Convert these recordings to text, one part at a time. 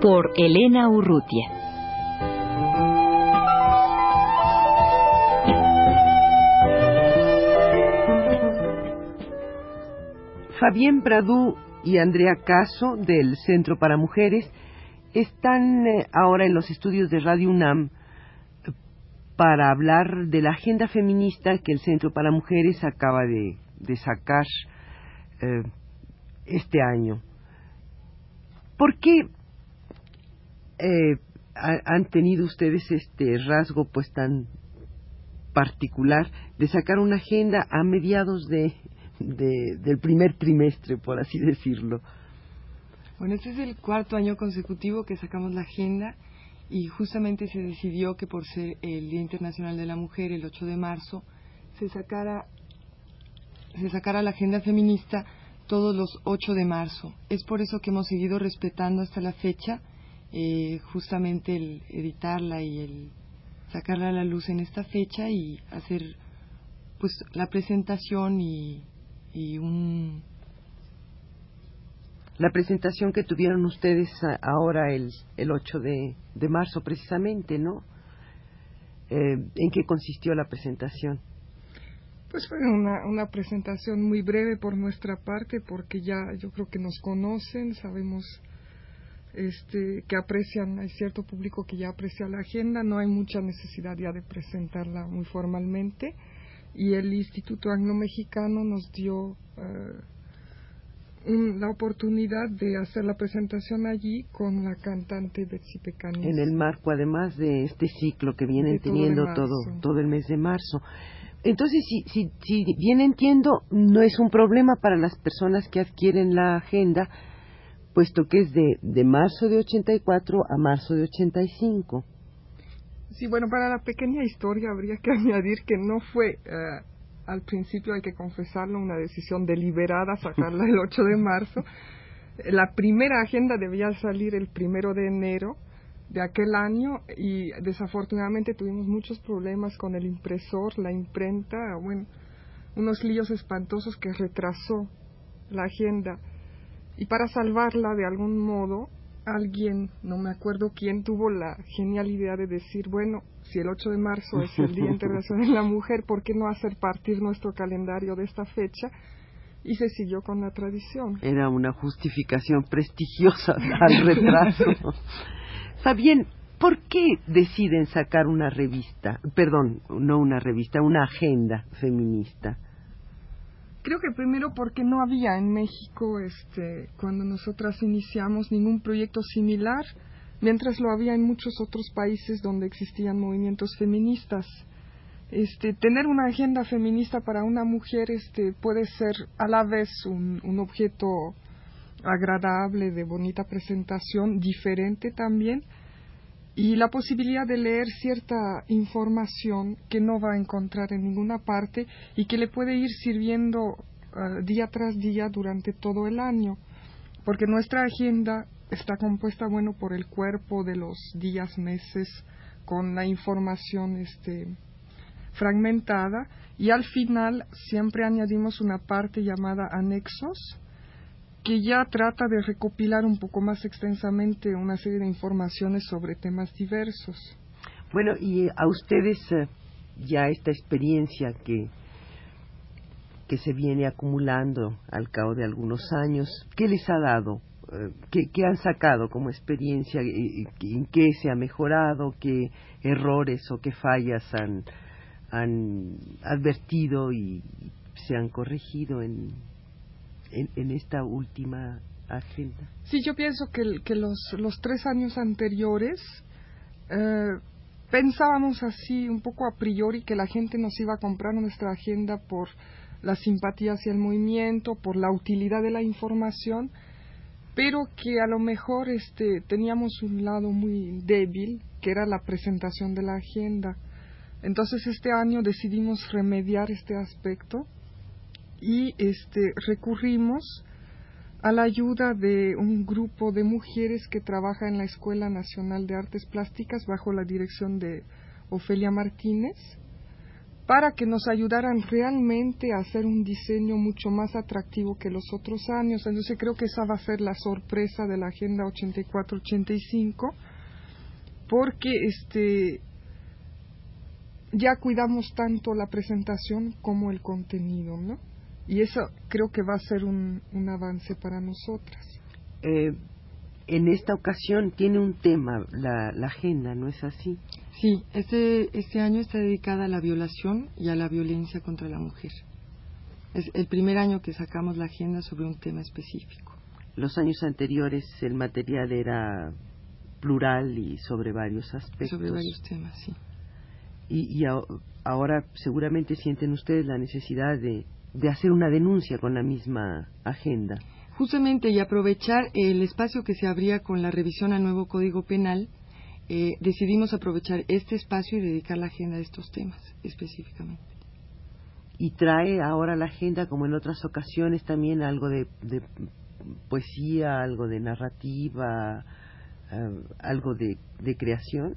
Por Elena Urrutia. Fabián Pradú y Andrea Caso del Centro para Mujeres están eh, ahora en los estudios de Radio UNAM para hablar de la agenda feminista que el Centro para Mujeres acaba de, sacar eh, este año. ¿Por qué eh, han tenido ustedes este rasgo pues tan particular de sacar una agenda a mediados de, del primer trimestre, por así decirlo? Bueno, este es el cuarto año consecutivo que sacamos la agenda y justamente se decidió que por ser el Día Internacional de la Mujer, el 8 de marzo, se sacara, se sacara la agenda feminista todos los 8 de marzo. Es por eso que hemos seguido respetando hasta la fecha eh, justamente el editarla y el sacarla a la luz en esta fecha y hacer pues la presentación y, y un la presentación que tuvieron ustedes ahora el, el 8 de, de marzo precisamente, ¿no? Eh, ¿En qué consistió la presentación? Pues fue una, una presentación muy breve por nuestra parte porque ya yo creo que nos conocen, sabemos este, que aprecian, hay cierto público que ya aprecia la agenda, no hay mucha necesidad ya de presentarla muy formalmente y el Instituto Anglo-Mexicano nos dio eh, la oportunidad de hacer la presentación allí con la cantante Betsy Pecanis. En el marco, además de este ciclo que vienen teniendo todo, todo, el mes de marzo. Entonces, si, si, si bien entiendo, no es un problema para las personas que adquieren la agenda, puesto que es de, de marzo de 84 a marzo de 85. Sí, bueno, para la pequeña historia habría que añadir que no fue eh, al principio hay que confesarlo, una decisión deliberada sacarla el 8 de marzo. La primera agenda debía salir el primero de enero de aquel año y desafortunadamente tuvimos muchos problemas con el impresor, la imprenta, bueno, unos líos espantosos que retrasó la agenda. Y para salvarla de algún modo, alguien, no me acuerdo quién, tuvo la genial idea de decir, bueno, si el 8 de marzo es el Día Internacional de la Mujer, ¿por qué no hacer partir nuestro calendario de esta fecha? Y se siguió con la tradición. Era una justificación prestigiosa al retraso. Fabián, ¿por qué deciden sacar una revista, perdón, no una revista, una agenda feminista? Creo que primero porque no había en México, este, cuando nosotras iniciamos, ningún proyecto similar mientras lo había en muchos otros países donde existían movimientos feministas. Este, tener una agenda feminista para una mujer este, puede ser a la vez un, un objeto agradable, de bonita presentación, diferente también, y la posibilidad de leer cierta información que no va a encontrar en ninguna parte y que le puede ir sirviendo ah, día tras día durante todo el año, porque nuestra agenda está compuesta, bueno, por el cuerpo de los días, meses, con la información este, fragmentada y al final siempre añadimos una parte llamada anexos que ya trata de recopilar un poco más extensamente una serie de informaciones sobre temas diversos. Bueno, y a ustedes eh, ya esta experiencia que que se viene acumulando al cabo de algunos años, ¿qué les ha dado eh, ¿qué, han sacado como experiencia? ¿En qué se ha mejorado? ¿Qué errores o qué fallas han, han advertido y se han corregido en, en, esta última agenda? Sí, yo pienso que, que los, los tres años anteriores eh, pensábamos así un poco a priori que la gente nos iba a comprar nuestra agenda por la simpatía hacia el movimiento, por la utilidad de la información, pero que a lo mejor este, teníamos un lado muy débil, que era la presentación de la agenda. Entonces este año decidimos remediar este aspecto y este, recurrimos a la ayuda de un grupo de mujeres que trabaja en la Escuela Nacional de Artes Plásticas bajo la dirección de Ofelia Martínez para que nos ayudaran realmente a hacer un diseño mucho más atractivo que los otros años. Entonces creo que esa va a ser la sorpresa de la Agenda 84-85 porque este ya cuidamos tanto la presentación como el contenido, ¿no? Y eso creo que va a ser un, un avance para nosotras. Eh, en esta ocasión tiene un tema la, la, agenda, ¿no es así? Sí, este, este año está dedicada a la violación y a la violencia contra la mujer. Es el primer año que sacamos la agenda sobre un tema específico. Los años anteriores el material era plural y sobre varios aspectos. Sobre varios temas, sí. Y, y ahora seguramente sienten ustedes la necesidad de de hacer una denuncia con la misma agenda. Justamente y aprovechar el espacio que se abría con la revisión al nuevo Código Penal, eh, decidimos aprovechar este espacio y dedicar la agenda a estos temas específicamente. Y trae ahora la agenda, como en otras ocasiones, también algo de, poesía, algo de narrativa, eh, algo de, de creación.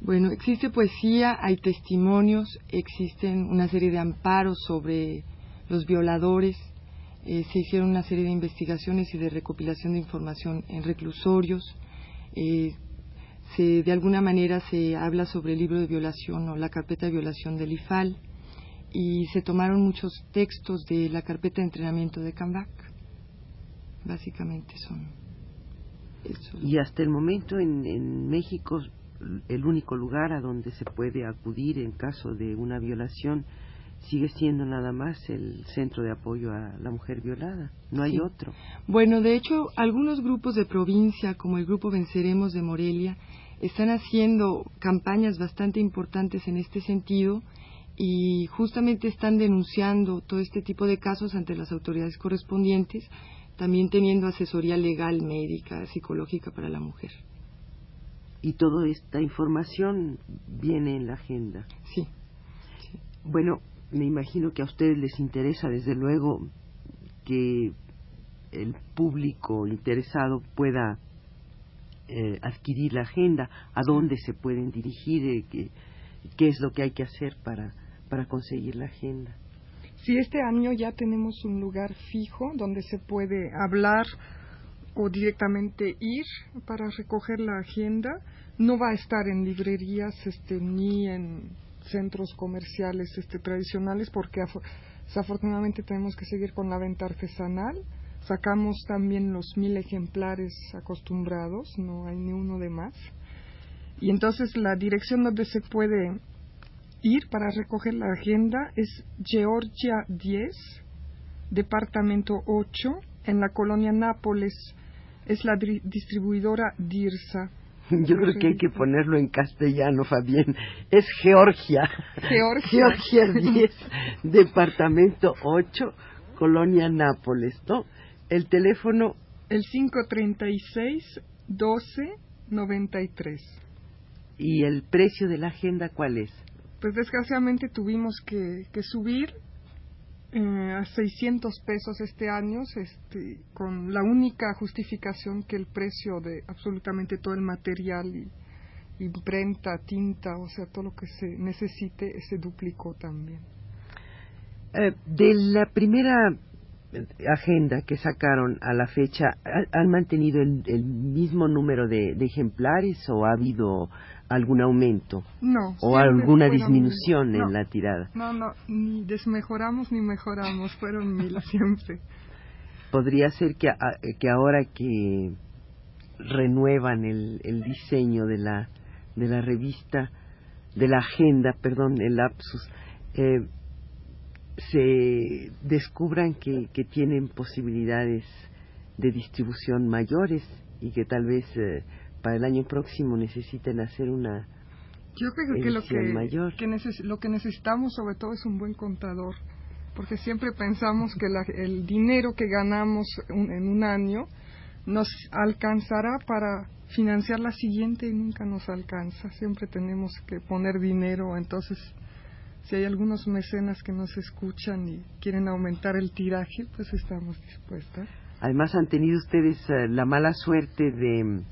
Bueno, existe poesía, hay testimonios, existen una serie de amparos sobre los violadores, eh, se hicieron una serie de investigaciones y de recopilación de información en reclusorios, eh, se, de alguna manera se habla sobre el libro de violación o la carpeta de violación del IFAL y se tomaron muchos textos de la carpeta de entrenamiento de Cambac. Básicamente son. Eso. Y hasta el momento en, en México el único lugar a donde se puede acudir en caso de una violación sigue siendo nada más el centro de apoyo a la mujer violada, no hay otro. Bueno, de hecho, algunos grupos de provincia, como el grupo Venceremos de Morelia, están haciendo campañas bastante importantes en este sentido y justamente están denunciando todo este tipo de casos ante las autoridades correspondientes, también teniendo asesoría legal, médica, psicológica para la mujer y toda esta información viene en la agenda. Sí. Bueno, me imagino que a ustedes les interesa, desde luego, que el público interesado pueda eh, adquirir la agenda, a dónde se pueden dirigir, eh, qué, qué es lo que hay que hacer para, para conseguir la agenda. Sí, este año ya tenemos un lugar fijo donde se puede hablar o directamente ir para recoger la agenda. No va a estar en librerías este, ni en centros comerciales este, tradicionales porque desafortunadamente tenemos que seguir con la venta artesanal. Sacamos también los mil ejemplares acostumbrados, no hay ni uno de más. Y entonces la dirección donde se puede ir para recoger la agenda es Georgia 10, departamento 8, en la colonia Nápoles, es la distribuidora DIRSA. Yo creo que hay que ponerlo en castellano, Fabián. Es Georgia. Georgia. Georgia 10, departamento 8, Colonia Nápoles, ¿no? El teléfono. El 536-1293. ¿Y el precio de la agenda cuál es? Pues desgraciadamente tuvimos que, que subir a 600 pesos este año, este, con la única justificación que el precio de absolutamente todo el material y imprenta, tinta, o sea, todo lo que se necesite, se duplicó también. Eh, de la primera agenda que sacaron a la fecha, ¿han mantenido el, mismo número de, ejemplares o ha habido algún aumento? No. ¿O alguna disminución en la tirada? No, no, ni desmejoramos ni mejoramos, fueron mil siempre. Podría ser que, que ahora que renuevan el, el diseño de la, de la revista, de la agenda, perdón, el lapsus, eh, se descubran que, que, tienen posibilidades de distribución mayores y que tal vez eh, para el año próximo necesiten hacer una yo creo que lo que, mayor. lo que necesitamos sobre todo es un buen contador porque siempre pensamos que el dinero que ganamos en un año nos alcanzará para financiar la siguiente y nunca nos alcanza. Siempre tenemos que poner dinero, entonces si hay algunos mecenas que nos escuchan y quieren aumentar el tiraje, pues estamos dispuestas. Además han tenido ustedes eh, la mala suerte de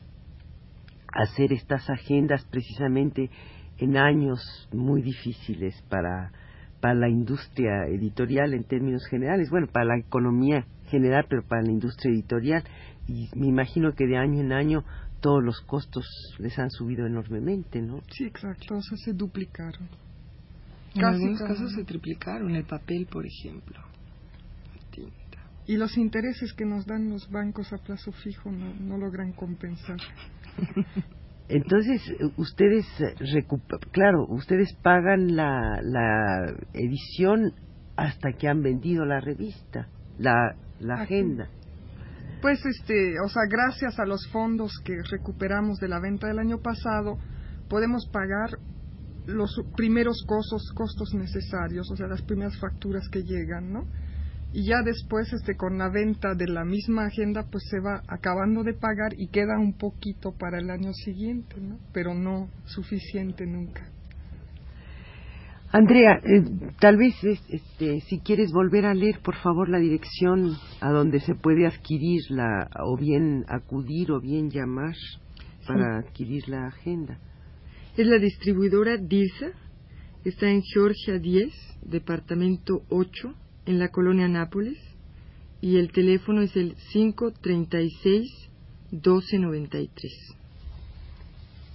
hacer estas agendas precisamente en años muy difíciles para, para la industria editorial en términos generales, bueno, para la economía general, pero para la industria editorial. Y me imagino que de año en año todos los costos les han subido enormemente, ¿no? Sí, exacto, o sea, se duplicaron. En algunos casos se triplicaron, el papel, por ejemplo. Y los intereses que nos dan los bancos a plazo fijo no, no logran compensar. Entonces, ustedes, claro, ustedes pagan la, la edición hasta que han vendido la revista, la, la agenda. Pues, este, o sea, gracias a los fondos que recuperamos de la venta del año pasado, podemos pagar los primeros costos, costos necesarios, o sea, las primeras facturas que llegan, ¿no? Y ya después este con la venta de la misma agenda pues se va acabando de pagar y queda un poquito para el año siguiente ¿no? pero no suficiente nunca. Andrea eh, tal vez este, si quieres volver a leer por favor la dirección a donde se puede adquirir la o bien acudir o bien llamar para adquirir la agenda. Es la distribuidora DIRSA. Está en Georgia 10 departamento 8 en la colonia Nápoles y el teléfono es el 536-1293.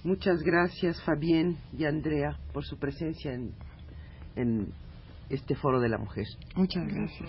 Muchas gracias Fabián y Andrea por su presencia en, en este foro de la mujer. Muchas gracias.